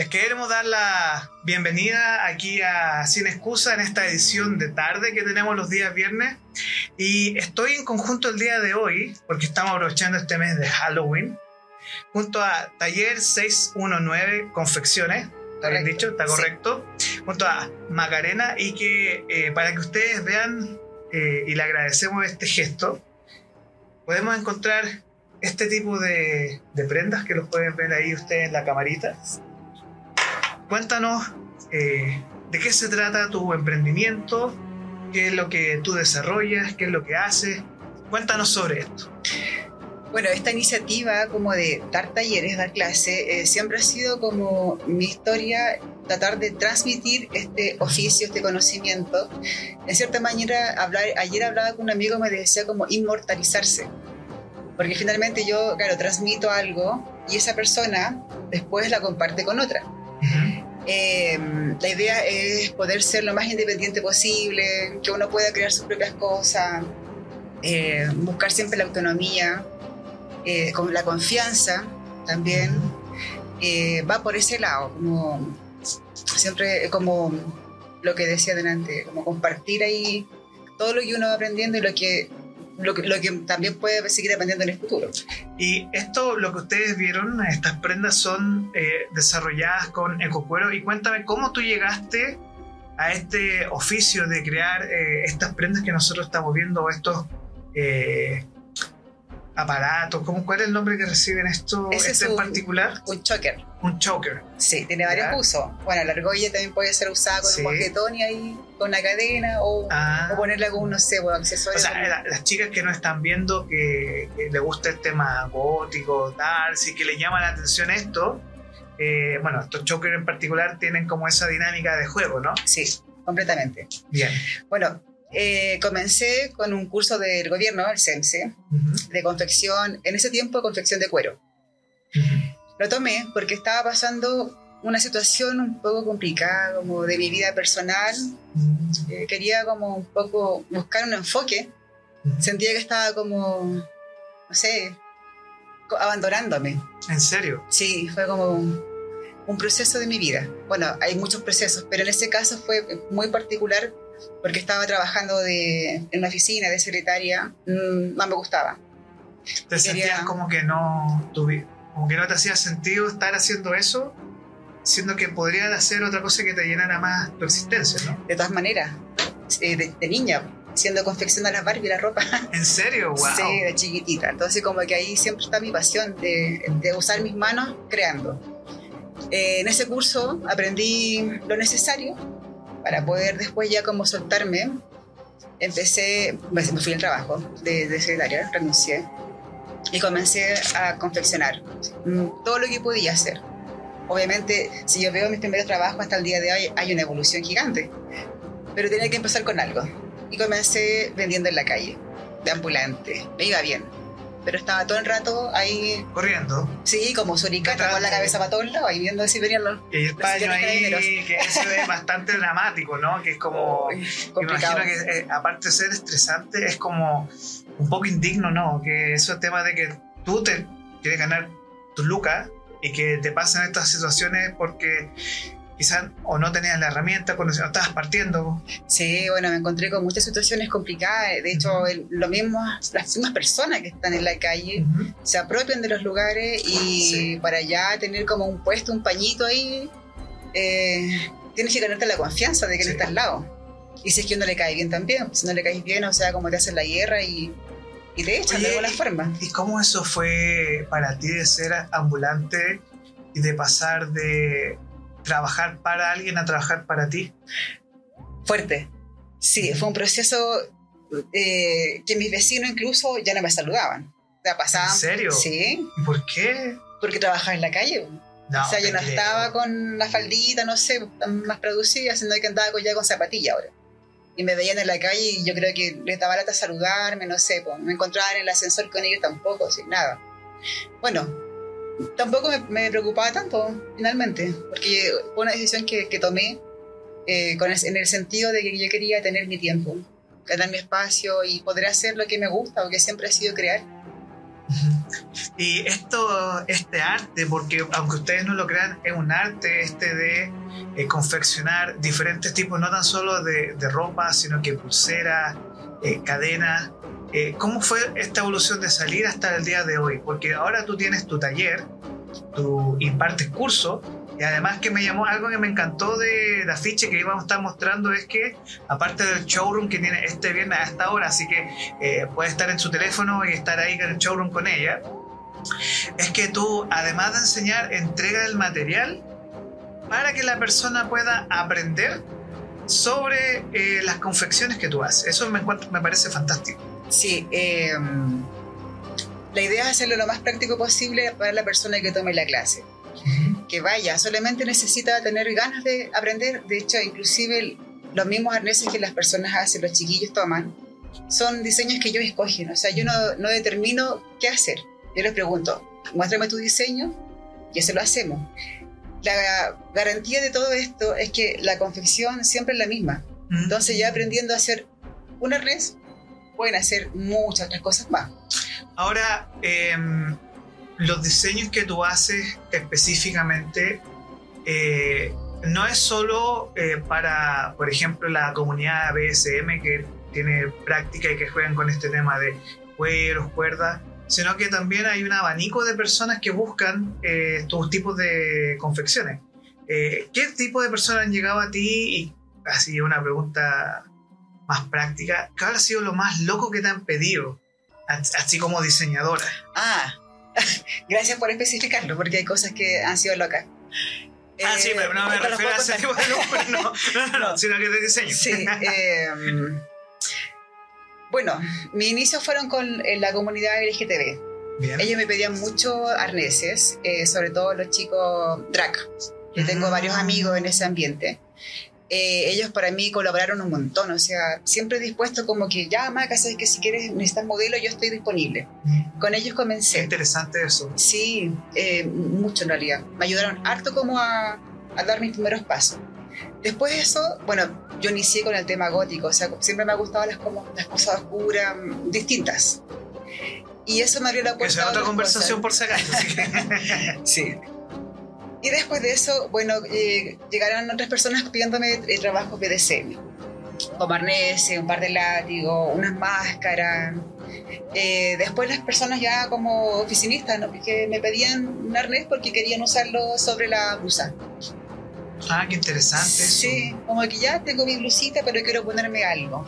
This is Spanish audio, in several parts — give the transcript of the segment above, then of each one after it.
Les queremos dar la bienvenida aquí a Sin Excusa en esta edición de tarde que tenemos los días viernes. Y estoy en conjunto el día de hoy, porque estamos aprovechando este mes de Halloween, junto a Taller 619 Confecciones. ¿Está bien dicho? ¿Está correcto? Junto a Macarena y que eh, para que ustedes vean eh, y le agradecemos este gesto, podemos encontrar este tipo de, de prendas que los pueden ver ahí ustedes en la camarita Cuéntanos eh, de qué se trata tu emprendimiento, qué es lo que tú desarrollas, qué es lo que haces. Cuéntanos sobre esto. Bueno, esta iniciativa como de dar talleres, dar clase, eh, siempre ha sido como mi historia tratar de transmitir este oficio, este conocimiento. En cierta manera, ayer hablaba con un amigo me decía como inmortalizarse. Porque finalmente yo, claro, transmito algo y esa persona después la comparte con otra. Em, la idea es poder ser lo más independiente posible, que uno pueda crear sus propias cosas, eh, buscar siempre la autonomía, eh, con la confianza también. Eh, va por ese lado, como siempre como lo que decía delante, como compartir ahí todo lo que uno va aprendiendo y lo que lo que, también puede seguir aprendiendo en el futuro. Y esto, lo que ustedes vieron, estas prendas son eh, desarrolladas con ecocuero. Y cuéntame cómo tú llegaste a este oficio de crear eh, estas prendas que nosotros estamos viendo, estos eh, aparatos. ¿Cómo, ¿Cuál es el nombre que reciben esto este en particular? Un choker. Un choker. Sí, tiene varios usos. Bueno, la argolla también puede ser usada con un moquetón y ahí con una cadena o, ah. o ponerla con, no sé, accesorios. O sea, las chicas que no están viendo que, que les gusta el tema gótico, tal, si que le llama la atención esto, eh, bueno, estos chokers en particular tienen como esa dinámica de juego, ¿no? Sí, completamente. Bien. Bueno, eh, comencé con un curso del gobierno, el CEMSE, de confección, en ese tiempo confección de cuero. Lo tomé porque estaba pasando una situación un poco complicada como de mi vida personal. Eh, quería como un poco buscar un enfoque. Sentía que estaba como, no sé, abandonándome. ¿En serio? Sí, fue como un proceso de mi vida. Bueno, hay muchos procesos, pero en ese caso fue muy particular porque estaba trabajando de, en una oficina de secretaria, mm, no me gustaba. ¿Te sentías como que no como que no te hacía sentido estar haciendo eso, siendo que podrías hacer otra cosa que te llenara más tu existencia, ¿no? De todas maneras, eh, de, niña, siendo confección a las Barbie la ropa. ¿En serio? Wow. Sí, de chiquitita. Entonces como que ahí siempre está mi pasión de, de usar mis manos creando. Eh, en ese curso aprendí lo necesario para poder después ya como soltarme, empecé, me fui al trabajo de, de secretaria, renuncié y comencé a confeccionar mm, todo lo que podía hacer. Obviamente, si yo veo mis primeros trabajos hasta el día de hoy, hay una evolución gigante, pero tenía que empezar con algo. Y comencé vendiendo en la calle, de ambulante. Me iba bien pero estaba todo el rato ahí. Corriendo. Sí, como suricata con la cabeza para todos lados, ahí viendo si venían los. Y el paño ahí, que eso es bastante dramático, ¿no? Que es como. complicado. imagino que, eh, aparte de ser estresante, es como un poco indigno, ¿no? Que eso es tema de que tú te quieres ganar tus lucas y que te pasan estas situaciones porque quizás o no tenías la herramienta cuando estabas partiendo. Sí, bueno, me encontré con muchas situaciones complicadas. De hecho, lo mismo, las mismas personas que están en la calle se apropian de los lugares y para ya tener como un puesto, un pañito ahí, eh, tienes que ganarte la confianza de que no estás al lado. Y si es que uno le cae bien también, si no le caes bien, o sea, como te hacen la guerra y, y te echan de alguna forma. ¿Y cómo eso fue para ti de ser ambulante y de pasar de trabajar para alguien a trabajar para ti? Fuerte. Sí, fue un proceso eh, que mis vecinos incluso ya no me saludaban. O pasaban, ¿En serio? Sí. ¿Y por qué? Porque trabajaba en la calle. o sea, yo no estaba con la faldita, no sé, más producida, sino que andaba ya con zapatilla ahora. Y me veían en la calle y yo creo que les daba lata saludarme, no sé, pues, me encontraban en el ascensor con ellos tampoco, sin nada. Bueno, tampoco me, preocupaba tanto, finalmente, porque fue una decisión que, tomé eh, con en el sentido de que yo quería tener mi tiempo, ganar mi espacio y poder hacer lo que me gusta o que siempre ha sido crear. Y esto, este arte, porque aunque ustedes no lo crean, es un arte este de eh, confeccionar diferentes tipos, no tan solo de, de ropa, sino que pulseras, eh, cadenas. Eh, ¿Cómo fue esta evolución de salir hasta el día de hoy? Porque ahora tú tienes tu taller, tú impartes curso y además que me llamó algo que me encantó de la afiche que íbamos a estar mostrando es que aparte del showroom que tiene este viernes a esta hora, así que eh, puede estar en su teléfono y estar ahí en el showroom con ella, es que tú además de enseñar entrega el material para que la persona pueda aprender sobre eh, las confecciones que tú haces. Eso me, me parece fantástico. Sí, eh, la idea es hacerlo lo más práctico posible para la persona que tome la clase que vaya, solamente necesita tener ganas de aprender. De hecho, inclusive los mismos arneses que las personas hacen, los chiquillos toman, son diseños que ellos escogen. O sea, yo no, no determino qué hacer. Yo les pregunto, muéstrame tu diseño y eso lo hacemos. La garantía de todo esto es que la confección siempre es la misma. Entonces ya aprendiendo a hacer un arnés, pueden hacer muchas otras cosas más. Ahora, eh, los diseños que tú haces específicamente eh, no es solo eh, para, por ejemplo, la comunidad BSM que tiene práctica y que juegan con este tema de cueros, cuerdas, sino que también hay un abanico de personas que buscan eh, estos tipos de confecciones. ¿Qué tipo de personas han llegado a ti? Y así una pregunta más práctica, ¿qué ha sido lo más loco que te han pedido? Así como diseñadora. Ah, Gracias por especificarlo, porque hay cosas que han sido locas. Ah, sí, pero no me eh, refiero a ese tipo de no, no, no, sino que de diseño. Sí. Em, bueno, mis inicios fueron con la comunidad LGTB. Bien. Ellos me pedían mucho arneses, eh, sobre todo los chicos drag. Yo tengo mm. varios amigos en ese ambiente. Eh, ellos para mí colaboraron un montón, o sea, siempre dispuesto como que ya, Maca, sabes que si quieres necesitas modelo, yo estoy disponible. Con ellos comencé. Qué interesante eso. Sí, eh, mucho en realidad. Me ayudaron harto como a, a, dar mis primeros pasos. Después de eso, bueno, yo inicié con el tema gótico, o sea, siempre me ha gustado las, como, las cosas oscuras, distintas. Y eso me abrió la puerta. Esa es otra conversación por si acaso. sí. Y después de eso, bueno, eh, llegaron otras personas pidiéndome trabajo BDC, como arneses, un par de látigos, unas máscaras. Eh, después las personas ya como oficinistas, ¿no? que me pedían un arnés porque querían usarlo sobre la blusa. Ah, qué interesante. Sí, como que ya tengo mi blusita, pero quiero ponerme algo.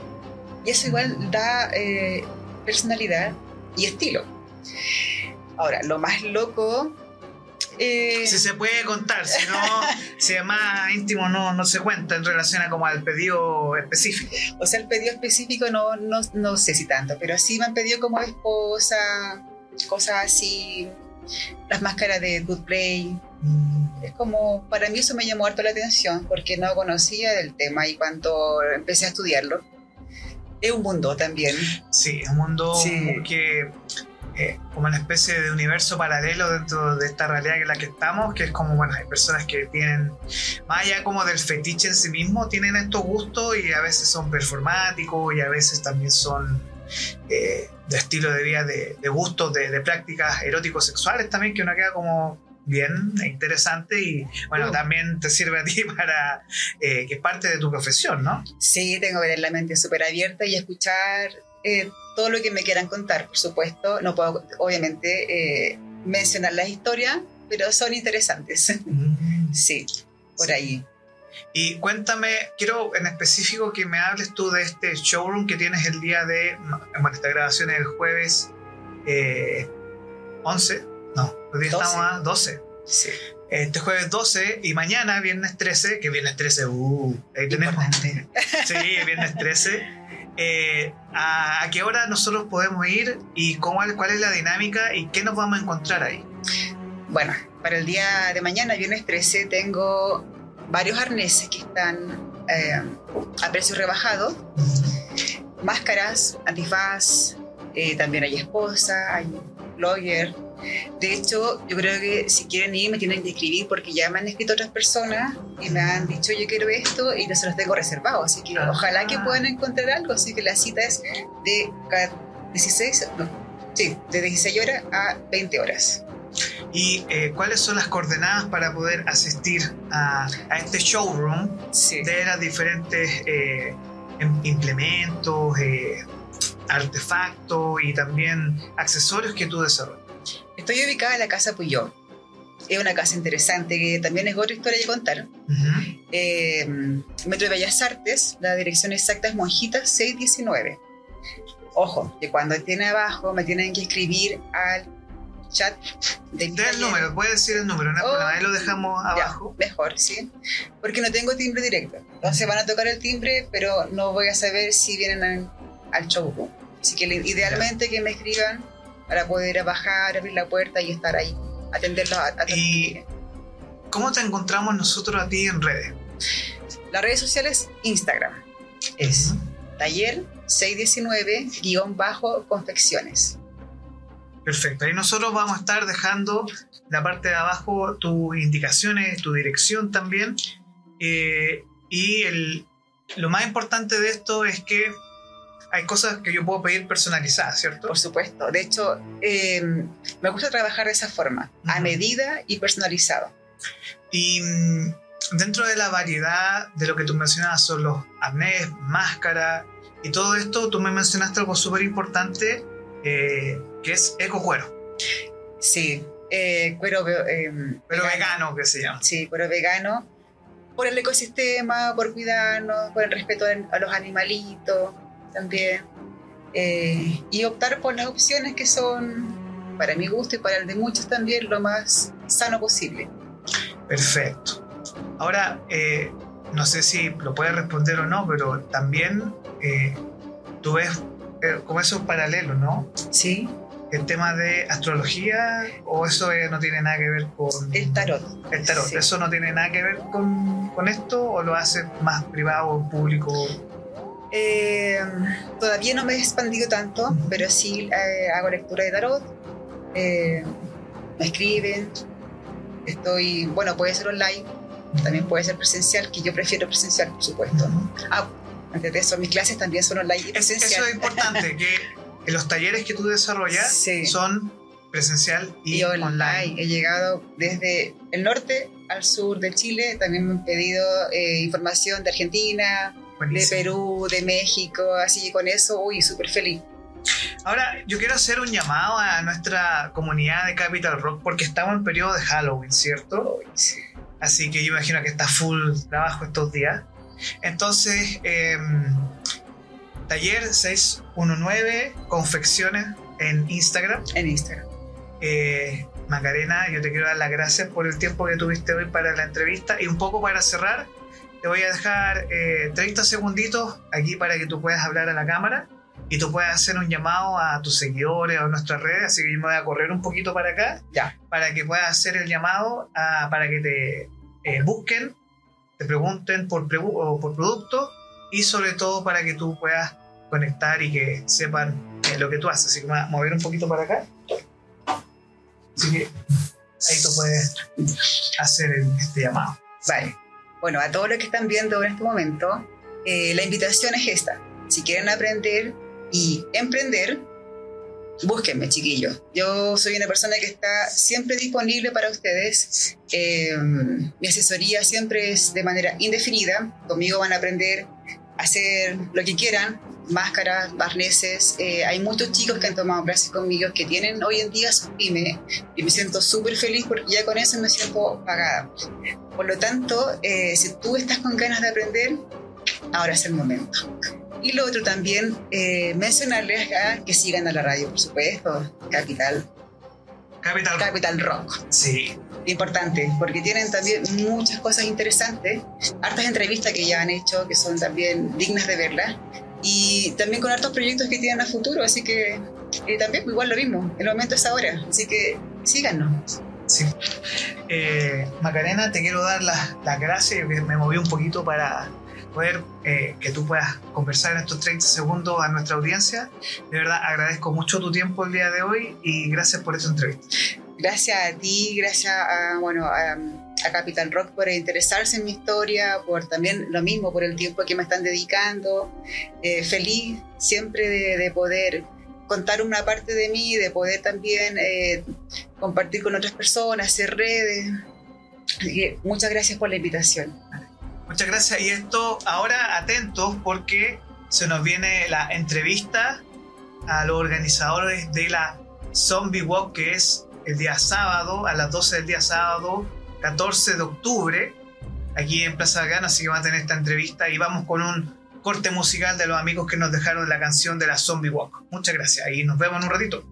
Y eso igual da eh, personalidad y estilo. Ahora, lo más loco eh, si se puede contar, si no, si es más íntimo no, no se cuenta en relación a como al pedido específico. O sea, el pedido específico no, no, no sé si tanto, pero sí me han pedido como esposa, cosas así, las máscaras de Good Play. Mm. Es como, para mí eso me llamó harto la atención porque no conocía del tema y cuando empecé a estudiarlo, es un mundo también. Sí, es un mundo que eh, como una especie de universo paralelo dentro de esta realidad en la que estamos, que es como, bueno, hay personas que tienen, más allá como del fetiche en sí mismo, tienen estos gustos y a veces son performáticos y a veces también son eh, de estilo de vida, de, de gustos, de, de prácticas eróticos sexuales también, que uno queda como bien interesante y bueno, también te sirve a ti para eh, que es parte de tu profesión, ¿no? Sí, tengo que tener la mente súper abierta y escuchar eh, todo lo que me quieran contar, por supuesto. No puedo, obviamente, eh, mencionar las historias, pero son interesantes. Mm. sí, por ahí. Y cuéntame, quiero en específico que me hables tú de este showroom que tienes el día de, bueno, esta grabación es el jueves 11, eh, no, hoy día estamos a 12. Sí. Este jueves 12 y mañana, viernes 13, que viernes 13, uh, ahí tenemos. Sí, viernes 13. Eh, a, qué hora nosotros podemos ir y cómo, cuál es la dinámica y qué nos vamos a encontrar ahí. Bueno, para el día de mañana, viernes 13, tengo varios arneses que están eh, a precio rebajado. Máscaras, antifaz, eh, también hay esposa, hay blogger, de hecho, yo creo que si quieren ir me tienen que escribir porque ya me han escrito otras personas y me han dicho yo quiero esto y no se los tengo reservado. Así que ojalá que puedan encontrar algo. Así que la cita es de 16, Sí, de 16 horas a 20 horas. ¿Y eh, cuáles son las coordenadas para poder asistir a, a este showroom Sí. de los diferentes eh, em- implementos, eh, artefactos y también accesorios que tú desarrollas? Estoy ubicada en la Casa Puyol. Es una casa interesante que también es otra historia de contar. Ujú. Eh, Metro de Bellas Artes, la dirección exacta es Monjita 619. Ojo, que cuando estén abajo me tienen que escribir al chat del Da el número, puedes decir el número, no Oh. problema, ahí lo dejamos Ya, abajo. mejor, sí. Porque no tengo timbre directo. Entonces van a tocar el timbre, pero no voy a saber si vienen al, al showroom. Así que idealmente que me escriban para poder bajar, abrir la puerta y estar ahí, atenderlos a, a Y- ¿Cómo te encontramos nosotros a ti en redes? Las redes sociales, Instagram. Es Ujú. taller 619-confecciones. Perfecto, ahí nosotros vamos a estar dejando la parte de abajo tus indicaciones, tu dirección también. Eh, y el, lo más importante de esto es que hay cosas que yo puedo pedir personalizadas, ¿cierto? Por supuesto. De hecho, eh, me gusta trabajar de esa forma, a medida y personalizado. Y mm, dentro de la variedad de lo que tú mencionabas son los arnés, máscaras y todo esto, tú me mencionaste algo súper importante eh, que es eco cuero, Sí, eh, cuero, eh, pero vegano que se llama. Sí, cuero vegano. Por el ecosistema, por cuidarnos, por el respeto a los animalitos también. Eh, y optar por las opciones que son, para mi gusto y para el de muchos también, lo más sano posible. Perfecto. Ahora, eh, no sé si lo puedes responder o no, pero también eh, tú ves eh, como esos paralelos, ¿no? Sí, El tema de astrología o eso no tiene nada que ver con el tarot. el tarot. Sí. ¿Eso no tiene nada que ver con, con esto o lo haces más privado o público? Eh, todavía no me he expandido tanto, pero sí eh, hago lectura de tarot. eh, me escriben. Estoy, bueno, puede ser online, también puede ser presencial, que yo prefiero presencial, por supuesto. Ah, antes de eso, mis clases también son online y Es- presencial. eso es importante, que los talleres que tú desarrollas Sí. son presencial y, y online. online. He llegado desde el norte al sur de Chile. También me han pedido eh, información de Argentina, de. Perú, de México. Así que con eso, uy, súper feliz. Ahora, yo quiero hacer un llamado a nuestra comunidad de Capital Rock porque estamos en periodo de Halloween, ¿cierto? Sí. Así que yo imagino que está full trabajo estos días. Entonces, eh, taller 619 confecciones en Instagram. En Instagram. Eh, Macarena, yo te quiero dar las gracias por el tiempo que tuviste hoy para la entrevista y un poco para cerrar, te voy a dejar eh, 30 segunditos aquí para que tú puedas hablar a la cámara y tú puedas hacer un llamado a tus seguidores o a nuestras redes, así que yo me voy a correr un poquito para acá Ya. para que puedas hacer el llamado a- para que te eh, busquen, te pregunten por, o por producto y sobre todo para que tú puedas conectar y que sepan eh, lo que tú haces. Así que me voy a mover un poquito para acá. Así que ahí tú puedes hacer el- este llamado. Vale. Bueno, a todos los que están viendo en este momento, eh, la invitación es esta. Si quieren aprender y emprender, búsquenme, chiquillos. Yo soy una persona que está siempre disponible para ustedes. Eh, mi asesoría siempre es de manera indefinida. Conmigo van a aprender hacer lo que quieran, máscaras, arneses. Eh, hay muchos chicos que han tomado clases conmigo que tienen hoy en día sus pymes y me siento súper feliz porque ya con eso me siento pagada. Por lo tanto, eh, si tú estás con ganas de aprender, ahora es el momento. Y lo otro también, eh, mencionarles acá que sigan a la radio, por supuesto, Capital, Capital. Capital Rock. Sí. Importante, porque tienen también muchas cosas interesantes, hartas entrevistas que ya han hecho, que son también dignas de verlas, y también con hartos proyectos que tienen a futuro, así que eh, también igual lo mismo, el momento es ahora, así que síganos. Sí. Eh, Macarena, te quiero dar las, las gracias. Me moví un poquito para poder eh, que tú puedas conversar en estos 30 segundos a nuestra audiencia. De verdad, agradezco mucho tu tiempo el día de hoy y gracias por esta entrevista. Gracias a ti, gracias a, bueno, a, a Capital Rock por interesarse en mi historia, por también lo mismo, por el tiempo que me están dedicando. Eh, feliz siempre de, de poder contar una parte de mí, de poder también eh, compartir con otras personas, hacer redes. muchas gracias por la invitación. Muchas gracias. Y esto, ahora atentos porque se nos viene la entrevista a los organizadores de la Zombie Walk, que es el día sábado, a las 12 del día sábado, 14 de octubre, aquí en Plaza Gana, así que van a tener esta entrevista y vamos con un corte musical de los amigos que nos dejaron la canción de la Zombie Walk. Muchas gracias y nos vemos en un ratito.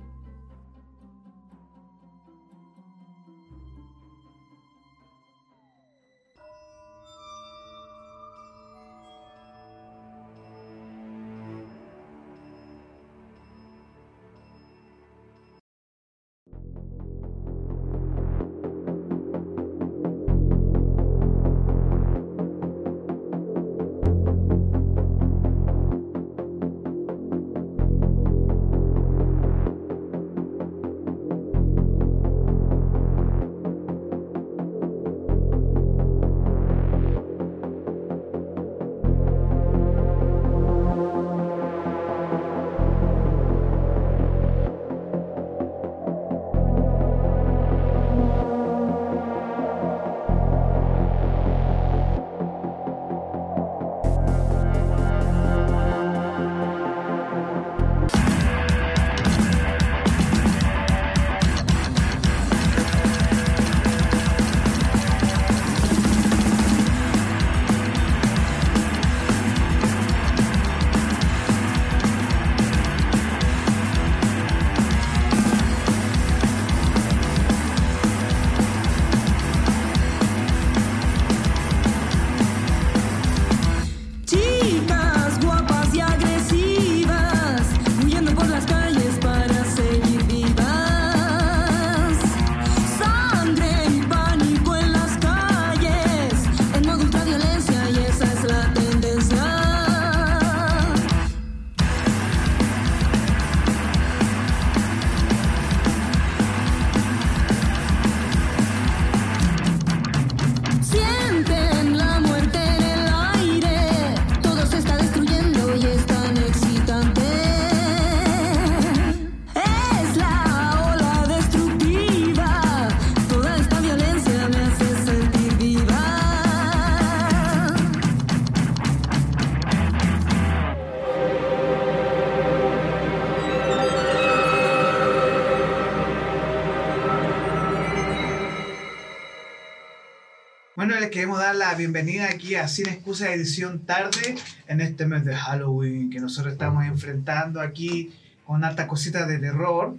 La bienvenida aquí a Sin Excusa Edición Tarde en este mes de Halloween que nosotros estamos enfrentando aquí con altas cositas de terror.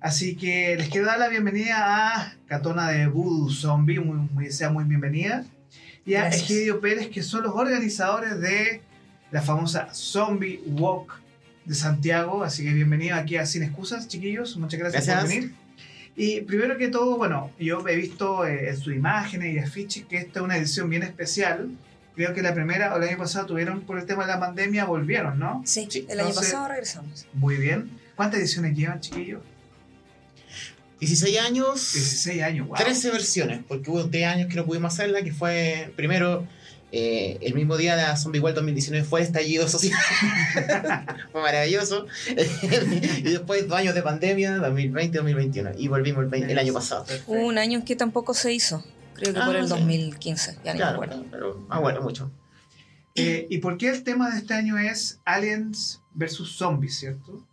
Así que les quiero dar la bienvenida a Catona de Voodoo Zombie, muy, sea muy bienvenida, y a Egidio Pérez, que son los organizadores de la famosa Zombie Walk de Santiago. Así que bienvenido aquí a Sin Excusas, chiquillos. Muchas gracias. por venir. Y primero que todo, bueno, yo he visto eh, en sus imágenes y afiches que esta es una edición bien especial. Creo que la primera o el año pasado tuvieron por el tema de la pandemia, volvieron, ¿no? Sí, el año pasado regresamos. Muy bien. ¿Cuántas ediciones llevan, chiquillos? 16 años. 16 años, wow. 13 versiones, porque hubo 10 años que no pudimos hacerla, que fue primero eh, el mismo día de Zombie World 2019 fue estallido social. fue maravilloso. y después dos años de pandemia, 2020-2021. Y volvimos el, año pasado. Hubo un año en que tampoco se hizo. Creo que por el 2015. Ah, ya claro, me acuerdo. Pero, ah, bueno, mucho. Eh, ¿Y por qué el tema de este año es Aliens versus Zombies, cierto?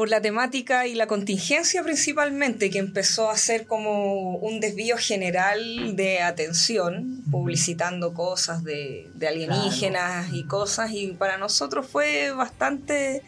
Por la temática y la contingencia principalmente, que empezó a ser como un desvío general de atención, publicitando cosas de, alienígenas y cosas, y para nosotros fue bastante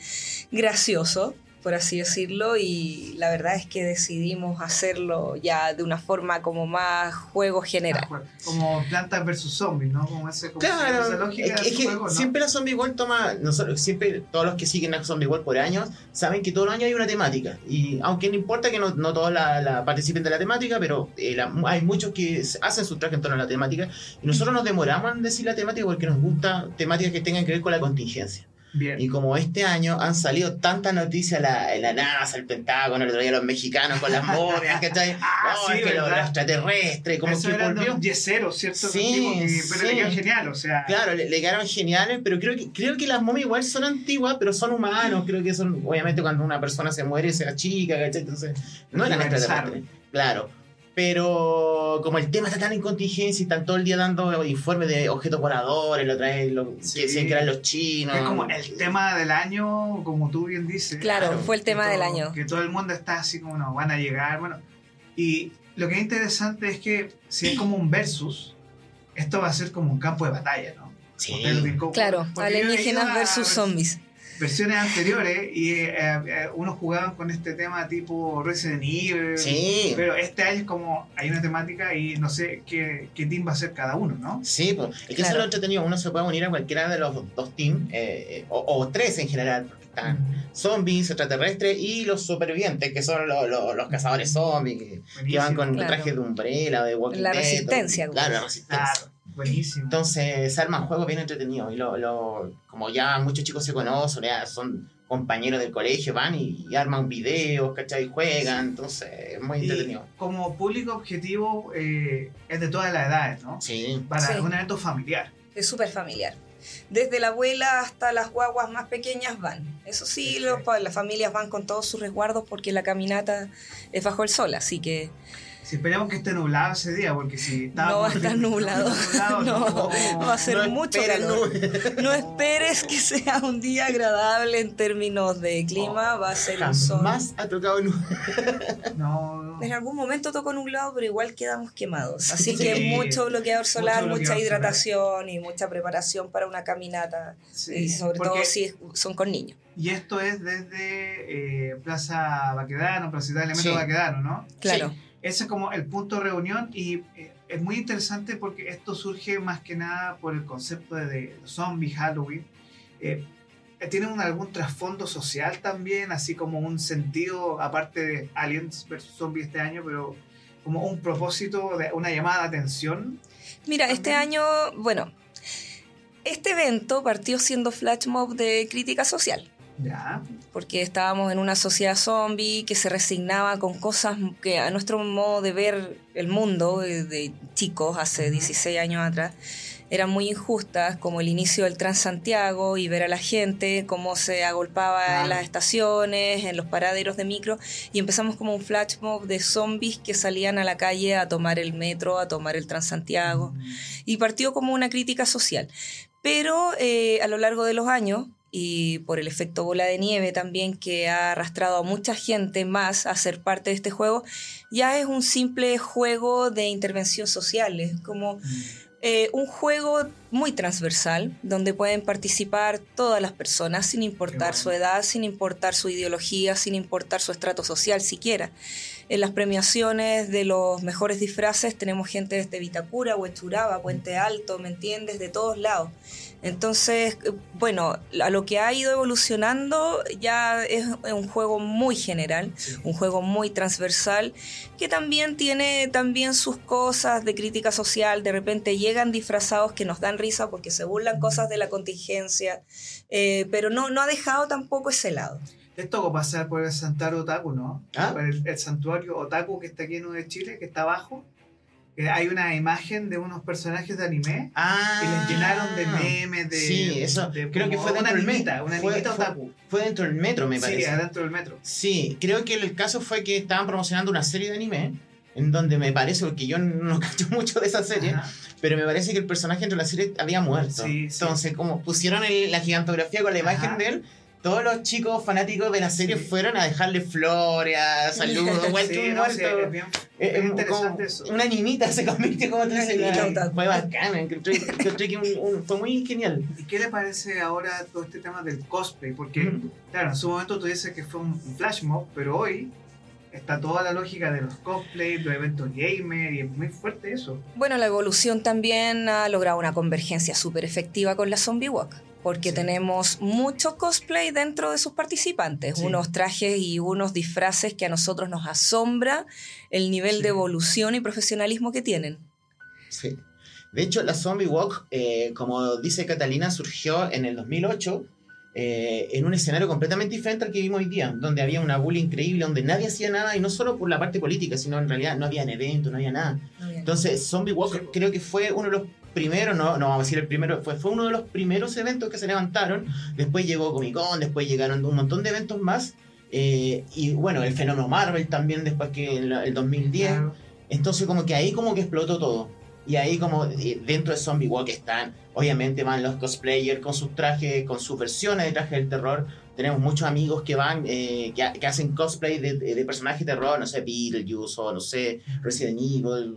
gracioso por así decirlo, y la verdad es que decidimos hacerlo ya de una forma como más juego general. Como plantas versus zombies, ¿no? Como ese, claro, esa lógica es, que siempre la Zombie World toma, nosotros, siempre todos los que siguen a Zombie World por años, saben que todos los años hay una temática, y aunque no importa que no, no todos la, participen de la temática, pero eh, hay muchos que hacen su traje en torno a la temática, y nosotros nos demoramos en decir la temática porque nos gusta temáticas que tengan que ver con la contingencia. Bien. Y como este año han salido tantas noticias, la, la NASA, el Pentágono, el otro día los mexicanos con las momias, ¿cachai? Ah, no, sí, es que lo, ¿verdad? lo extraterrestre, como Eso que volvió. yeseros, ¿cierto? Sí, que- pero sí. le quedó genial, o sea. Claro, le, le quedaron geniales, pero creo que, creo que las momias igual son antiguas, pero son humanos. Creo que son, obviamente, cuando una persona se muere, se achica, ¿cachai? Entonces, no eran extraterrestres. Claro. Pero como el tema está tan en contingencia y están todo el día dando informes de objetos voladores, lo traen lo, Sí. que decían que eran los chinos. Es como el tema del año, como tú bien dices. Claro, Claro, fue el tema que del todo- año. Que todo el mundo está así como, no, van a llegar, bueno. Y lo que es interesante es que si es como un versus, esto va a ser como un campo de batalla, ¿no? Sí. Claro, alienígenas versus zombies. Versiones anteriores y eh, eh, unos jugaban con este tema tipo Resident Evil. Sí. Pero este año es como, hay una temática y no sé qué, qué team va a ser cada uno, ¿no? Sí, pues. Es que eso Claro. es lo entretenido. Uno se puede unir a cualquiera de los dos teams, eh, o, o tres en general, porque están zombies, extraterrestres y los supervivientes, que son los, los- los cazadores zombies, que, que van con Claro. trajes de umbrella, de Walking La Dead, resistencia, o- Claro, la Claro, resistencia. Buenísimo. Entonces se arman juegos bien entretenidos y lo, lo- como ya muchos chicos se conocen, ya son compañeros del colegio, van y, y arman videos, ¿cachai? Juegan, entonces es muy Y entretenido. como público objetivo eh, es de todas las edades, ¿no? Sí. Para Sí. un evento familiar. Es súper familiar. Desde la abuela hasta las guaguas más pequeñas van. Eso sí, los las familias van con todos sus resguardos porque la caminata es bajo el sol, así que Si esperamos que esté nublado ese día, porque si está No va a estar nublado. No, va a ser No mucho calor. No esperes que sea un día agradable en términos de clima, va a ser un sol. Jamás ha tocado nubes. No, no. En algún momento tocó nublado, pero igual quedamos quemados. Así Sí. que mucho bloqueador solar, Mucho mucha hidratación y mucha preparación para una caminata. Sí, y sobre porque- todo si son con niños. Y esto es desde eh, Plaza Baquedano, Plaza Italia, Metro Sí. Baquedano, ¿no? Claro. Ese es como el punto de reunión y eh, es muy interesante porque esto surge más que nada por el concepto de, zombie Halloween. Eh, tiene un- algún trasfondo social también, así como un sentido, aparte de Aliens vs. Zombie este año, pero como un propósito, de una llamada de atención. Mira, este año, bueno, este evento partió siendo flash mob de crítica social. Ya, porque estábamos en una sociedad zombie que se resignaba con cosas que a nuestro modo de ver el mundo eh, de chicos hace 16 años atrás eran muy injustas, como el inicio del Transantiago y ver a la gente cómo se agolpaba Claro. en las estaciones, en los paraderos de micro, y empezamos como un flash mob de zombies que salían a la calle a tomar el metro, a tomar el Transantiago y partió como una crítica social. Pero eh, a lo largo de los años, y por el efecto bola de nieve también que ha arrastrado a mucha gente más a ser parte de este juego, ya es un simple juego de intervención social, es como eh, un juego muy transversal, donde pueden participar todas las personas, sin importar su edad, sin importar su ideología, sin importar su estrato social siquiera. En las premiaciones de los mejores disfraces tenemos gente desde Vitacura, Huechuraba, Puente Alto, ¿me entiendes? De todos lados. Entonces, bueno, a lo que ha ido evolucionando ya es un juego muy general, Sí. un juego muy transversal, que también tiene también sus cosas de crítica social. De repente llegan disfrazados que nos dan risa porque se burlan cosas de la contingencia, eh, pero no, no ha dejado tampoco ese lado. Les tocó pasar por el santuario Otaku, ¿no? ¿Ah? Por el, el santuario Otaku que está aquí en de Chile, que está abajo. Eh, hay una imagen de unos personajes de anime Ah, y les llenaron de memes, de. Sí, eso. de creo que fue dentro del metro. Una Fue- animita fue- Otaku. Fue dentro del metro, me Sí, parece. adentro del metro. Sí, creo que el caso fue que estaban promocionando una serie de anime. En donde me parece, porque yo no cacho mucho de esa serie, Ajá. pero me parece que el personaje dentro de la serie había muerto. Sí, sí. Entonces, como pusieron el- la gigantografía con la imagen de él, todos los chicos fanáticos de la serie Sí. fueron a dejarle flores, a saludos, vuelto Sí, un no, muerto. sí, es bien, Eh, bien eh, interesante como eso. Una animita se convirtió como tú Una dices. Fue bacán, encontré, encontré que un- un- fue muy genial. ¿Y qué le parece ahora todo este tema del cosplay? Porque, claro, en su momento tú dices que fue un un flash mob, pero hoy está toda la lógica de los cosplays, los eventos gamer, y es muy fuerte eso. Bueno, la evolución también ha logrado una convergencia súper efectiva con la Zombie Walk, porque Sí. tenemos mucho cosplay dentro de sus participantes, Sí. unos trajes y unos disfraces que a nosotros nos asombra el nivel Sí. de evolución y profesionalismo que tienen. Sí. De hecho, la Zombie Walk, eh, como dice Catalina, surgió en el 2008 eh, en un escenario completamente diferente al que vimos hoy día, donde había una bully increíble, donde nadie hacía nada, y no solo por la parte política, sino en realidad no había eventos, no había nada. Entonces, Zombie Walk creo que fue uno de los primeros, no, no vamos a decir el primero, fue, fue uno de los primeros eventos que se levantaron. Después llegó Comic Con, después llegaron un montón de eventos más. eh, y bueno, el fenómeno Marvel también después que en la- el 2010. Claro. Entonces como que ahí como que explotó todo. Y ahí como eh, dentro de Zombie Walk están, obviamente van los cosplayers con sus trajes, con sus versiones de traje del terror. Tenemos muchos amigos que van, eh, que, que hacen cosplay de, de, de personajes de terror, no sé, Beetlejuice o no sé, Resident Evil,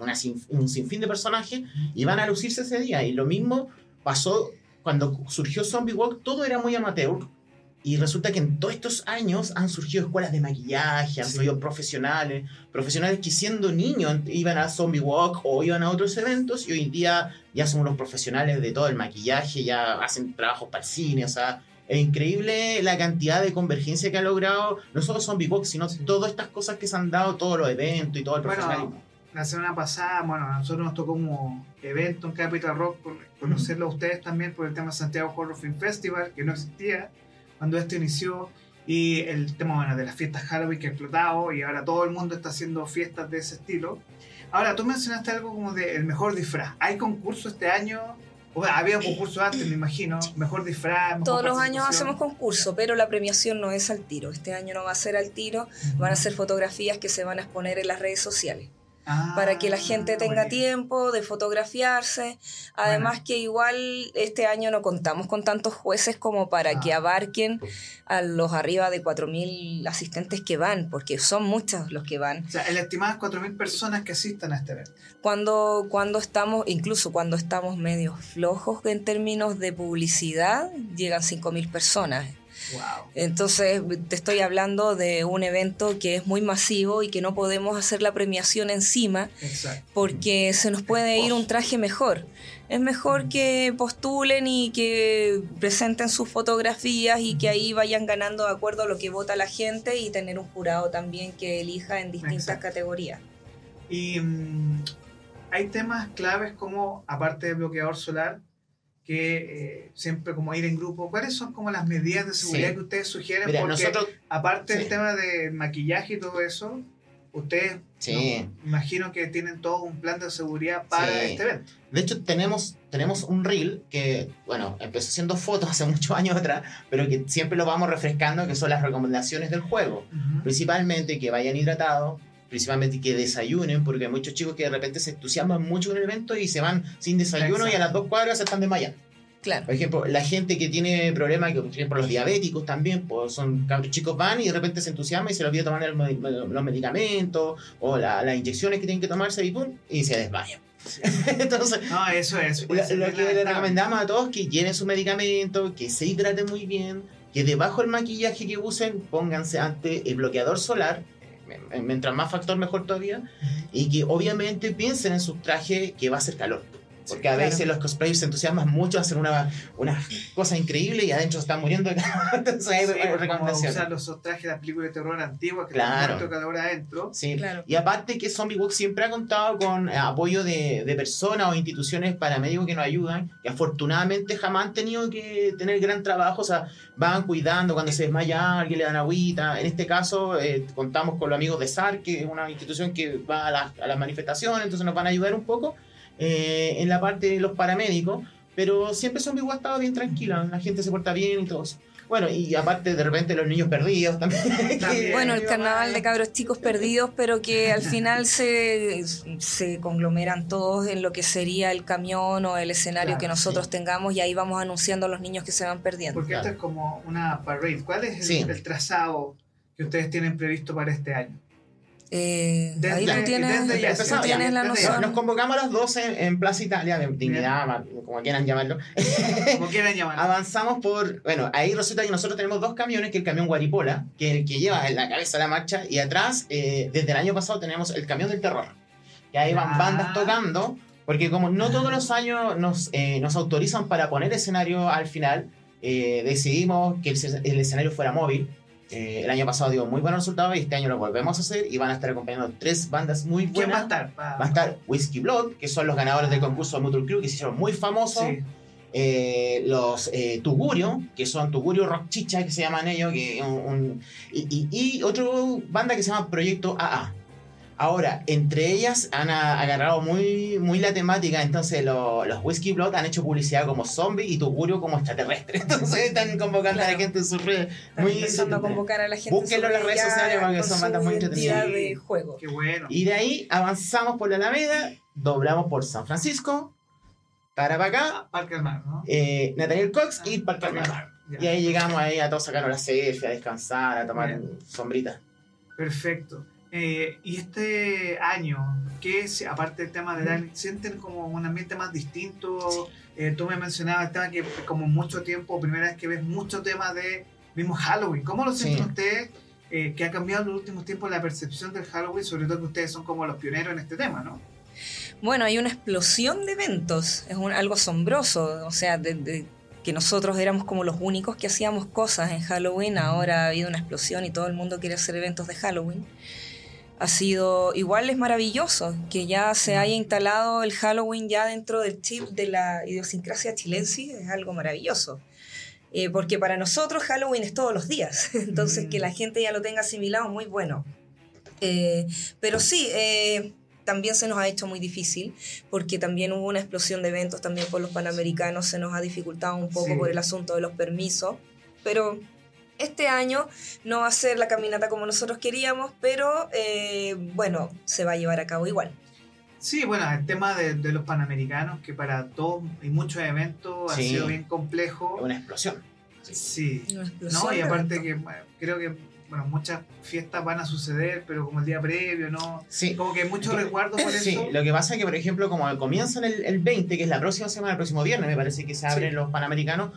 una sin- un sinfín de personajes, y van a lucirse ese día. Y lo mismo pasó cuando surgió Zombie Walk, todo era muy amateur. Y resulta que en todos estos años han surgido escuelas de maquillaje, han Sí. surgido profesionales, profesionales que siendo niños iban a Zombie Walk o iban a otros eventos y hoy en día ya son unos profesionales de todo el maquillaje, ya hacen trabajos para el cine, o sea, es increíble la cantidad de convergencia que ha logrado no solo Zombie Walk, sino todas estas cosas que se han dado, todos los eventos y todo el Bueno, profesionalismo. La semana pasada, bueno, a nosotros nos tocó como evento en Capital Rock con- conocerlo a ustedes también por el tema Santiago Horror Film Festival, que no existía cuando esto inició, y el tema bueno, de las fiestas Halloween que ha explotado y ahora todo el mundo está haciendo fiestas de ese estilo. Ahora, tú mencionaste algo como de el mejor disfraz. ¿Hay concurso este año? O sea, había concurso antes, me imagino. Mejor disfraz. mejor Todos los años hacemos concurso, pero la premiación no es al tiro. Este año no va a ser al tiro, van a ser fotografías que se van a exponer en las redes sociales. Ah, para que la gente tenga tiempo de fotografiarse. Además que igual este año no contamos con tantos jueces como para Ah. que abarquen a los arriba de 4.000 asistentes que van, porque son muchos los que van. O sea, el estimado es 4.000 personas que asistan a este evento. Cuando, cuando estamos, incluso cuando estamos medio flojos en términos de publicidad, llegan 5.000 personas. Wow. Entonces, te estoy hablando de un evento que es muy masivo y que no podemos hacer la premiación encima Exacto. porque se nos puede ir un traje mejor. Es mejor que postulen y que presenten sus fotografías y que ahí vayan ganando de acuerdo a lo que vota la gente y tener un jurado también que elija en distintas Exacto. categorías. Y mm, hay temas claves como, aparte del bloqueador solar, que eh, siempre como ir en grupo. ¿Cuáles son como las medidas de seguridad Sí. que ustedes sugieren? Mira, Porque nosotros aparte del sí. tema de maquillaje y todo eso, ustedes Sí. no, imagino que tienen todo un plan de seguridad para este evento. De hecho, tenemos, tenemos un reel que, bueno, empezó haciendo fotos hace muchos años atrás, pero que siempre lo vamos refrescando, que son las recomendaciones del juego. Principalmente que vayan hidratados, principalmente que desayunen, porque hay muchos chicos que de repente se entusiasman mucho con el evento y se van sin desayuno y a Exacto. las dos cuadras se están desmayando. Claro. Por ejemplo, la gente que tiene problemas, que, por ejemplo, los diabéticos también, pues son cabros chicos van y de repente se entusiasman y se les olvida tomar el los medicamentos o la- las inyecciones que tienen que tomarse y pum, y se desmayan. Entonces, No, eso es. lo, lo que le recomendamos a todos es que lleven su medicamento, que se hidraten muy bien, que debajo del maquillaje que usen pónganse ante el bloqueador solar, mientras más factor mejor todavía, y que obviamente piensen en su traje que va a hacer calor. Porque a claro. veces los cosplayers se entusiasman mucho, hacen una, una cosa increíble y adentro se están muriendo. Entonces hay, Sí, recomendaciones. usar los trajes de la película de terror antigua que Claro. tienen muerto calor adentro. Sí. Claro. Y aparte que Zombie Walk siempre ha contado con eh, apoyo de, de personas o instituciones paramédicos que nos ayudan, que afortunadamente jamás han tenido que tener gran trabajo, o sea, van cuidando cuando se desmaya alguien, le dan agüita. En este caso, eh, contamos con los amigos de SAR, que es una institución que va a las, a las manifestaciones, entonces nos van a ayudar un poco eh, en la parte de los paramédicos, pero siempre Zombie ha estado bien tranquila, la gente se porta bien y todo eso. Bueno, y aparte de repente los niños perdidos también. También. Bueno, el carnaval de cabros chicos perdidos, pero que al final se, se conglomeran todos en lo que sería el camión o el escenario Claro, que nosotros sí. tengamos y ahí vamos anunciando a los niños que se van perdiendo. Porque Claro. esto es como una parade. ¿Cuál es el, Sí. el trazado que ustedes tienen previsto para este año? Eh, Desde- ahí tú desde tienes, ya, tú tienes ya, la desde noción. Nos convocamos a las 12 en, en Plaza Italia, de Dignidad, como quieran llamarlo. Como quieran llamarlo. Avanzamos por. Bueno, ahí resulta que nosotros tenemos dos camiones: que el camión Guaripola, que es el que lleva en la cabeza la marcha, y atrás, eh, desde el año pasado, tenemos el camión del terror. Que ahí van Ah. bandas tocando, porque como no todos los años nos, eh, nos autorizan para poner escenario al final, eh, decidimos que el, el escenario fuera móvil. Eh, el año pasado dio muy buenos resultados y este año lo volvemos a hacer y van a estar acompañando tres bandas muy ¿Quién va a buenas. estar? Va a estar Whiskey Blood, que son los ganadores del concurso de Motor Crew, que se hicieron muy famosos. Sí. eh, los eh, Tugurio, que son Tugurio Rock Chicha, que se llaman ellos, que un, un- y, y, y otra banda que se llama Proyecto AA. Ahora, entre ellas han agarrado muy, muy la temática, entonces lo- los Whiskey Blood han hecho publicidad como zombie y Tugurio como extraterrestre. Entonces están convocando a la gente en sus redes. Están Muy empezando a convocar a la gente. Búsquenlo en las redes sociales porque son bandas muy entretenidas. de juego. Qué bueno. Y de ahí avanzamos por la Alameda, doblamos por San Francisco, para para acá, Ah, Parque del Mar, ¿no? eh, Nathaniel Cox y Parque Parque Mar. Mar. Y ahí llegamos ahí a todos sacarnos la selfie, a descansar, a tomar Bien. sombrita. Perfecto. Eh, y este año, ¿qué es, aparte del tema Mm. año, sienten como un ambiente más distinto? Eh, tú me mencionabas el tema que como mucho tiempo, primera vez que ves mucho tema de mismo Halloween. ¿Cómo lo sienten Sí. ustedes? eh, que ha cambiado en los últimos tiempos la percepción del Halloween, sobre todo que ustedes son como los pioneros en este tema, ¿no? Bueno, hay una explosión de eventos, es un- algo asombroso, o sea, desde que nosotros éramos como los únicos que hacíamos cosas en Halloween, ahora ha habido una explosión y todo el mundo quiere hacer eventos de Halloween. Ha sido, igual es maravilloso que ya se haya instalado el Halloween ya dentro del chip de la idiosincrasia chilense, es algo maravilloso. Eh, porque para nosotros Halloween es todos los días, entonces Mm. que la gente ya lo tenga asimilado muy bueno. Eh, pero sí, eh, también se nos ha hecho muy difícil porque también hubo una explosión de eventos también por los panamericanos, se nos ha dificultado un poco Sí. por el asunto de los permisos, pero este año no va a ser la caminata como nosotros queríamos, pero eh, bueno, se va a llevar a cabo igual. Sí, bueno, el tema de, de los panamericanos, que para todos y muchos eventos ha Sí. sido bien complejo. Una explosión. Sí. Una explosión No, y aparte que bueno, creo que bueno, muchas fiestas van a suceder, pero como el día previo, ¿no? Sí. Como que hay mucho resguardo por Sí, eso. lo que pasa es que, por ejemplo, como comienzan el, el 20, que es la próxima semana, el próximo viernes, me parece que se abren Sí. los Panamericanos,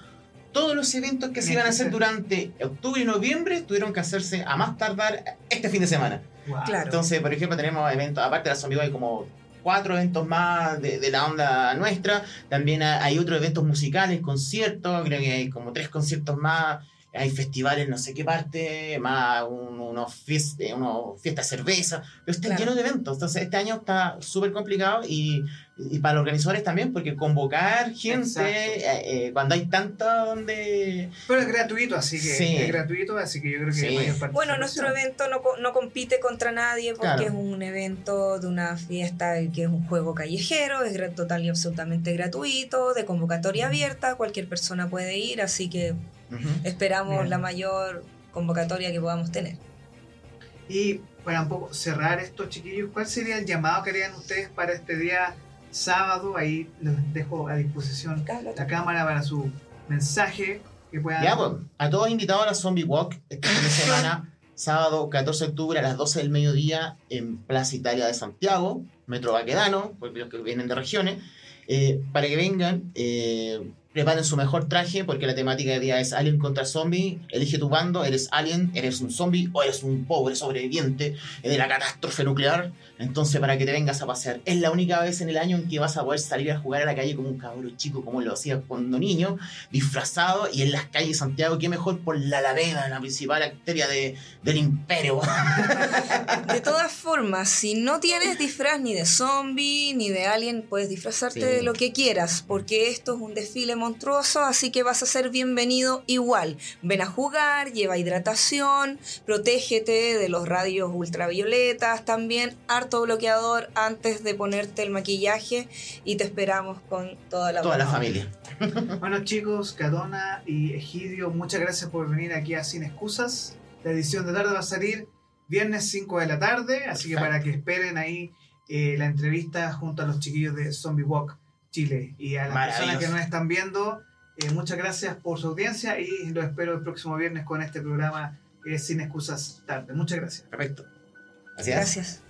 todos los eventos que se iban a hacer durante octubre y noviembre tuvieron que hacerse a más tardar este fin de semana. Guau. Claro. Entonces, por ejemplo, tenemos eventos, aparte de la Zombie hay como cuatro eventos más de, de la onda nuestra. También ha- hay otros eventos musicales, conciertos, creo que hay como tres conciertos más. Hay festivales no sé qué parte, más un- unos, eh, unos fiestas de cerveza, pero están Claro. llenos de eventos. Entonces, este año está súper complicado y, y para los organizadores también, porque convocar gente eh, eh, cuando hay tanta donde. Pero es gratuito, así que Sí. es gratuito, así que yo creo que Sí. hay mayor participación. Bueno, nuestro evento no, co- no compite contra nadie porque Claro. es un evento de una fiesta que es un juego callejero, es total y absolutamente gratuito, de convocatoria abierta, cualquier persona puede ir, así que esperamos Bien. la mayor convocatoria que podamos tener. Y para un poco cerrar esto, chiquillos, ¿cuál sería el llamado que harían ustedes para este día sábado? Ahí los dejo a disposición la cámara para su mensaje que puedan... Ya, pues, a todos invitados a la Zombie Walk este fin de semana, sábado 14 de octubre a las 12 del mediodía en Plaza Italia de Santiago, Metro Baquedano, porque los que vienen de regiones, eh, para que vengan, eh, preparen su mejor traje, porque la temática de día es Alien contra Zombie, elige tu bando, eres Alien, eres un zombie o eres un pobre sobreviviente de la catástrofe nuclear, entonces para que te vengas a pasear. Es la única vez en el año en que vas a poder salir a jugar a la calle como un cabrón chico, como lo hacías cuando niño, disfrazado y en las calles de Santiago, qué mejor por la Alameda, la principal arteria de, del imperio. De todas formas, si no tienes disfraz ni de zombie ni de alien, puedes disfrazarte Sí. de lo que quieras, porque esto es un desfile monstruoso, así que vas a ser bienvenido igual. Ven a jugar, lleva hidratación, protégete de los radios ultravioletas, también harto bloqueador antes de ponerte el maquillaje y te esperamos con toda la Toda familia. Bueno chicos, Cadona y Egidio, muchas gracias por venir aquí a Sin Excusas. La edición de tarde va a salir viernes 5 de la tarde, así que para que esperen ahí eh, la entrevista junto a los chiquillos de Zombie Walk Chile y a las personas que nos están viendo. eh, muchas gracias por su audiencia y los espero el próximo viernes con este programa eh, Sin Excusas Tarde. Muchas gracias. Perfecto. Gracias. Gracias.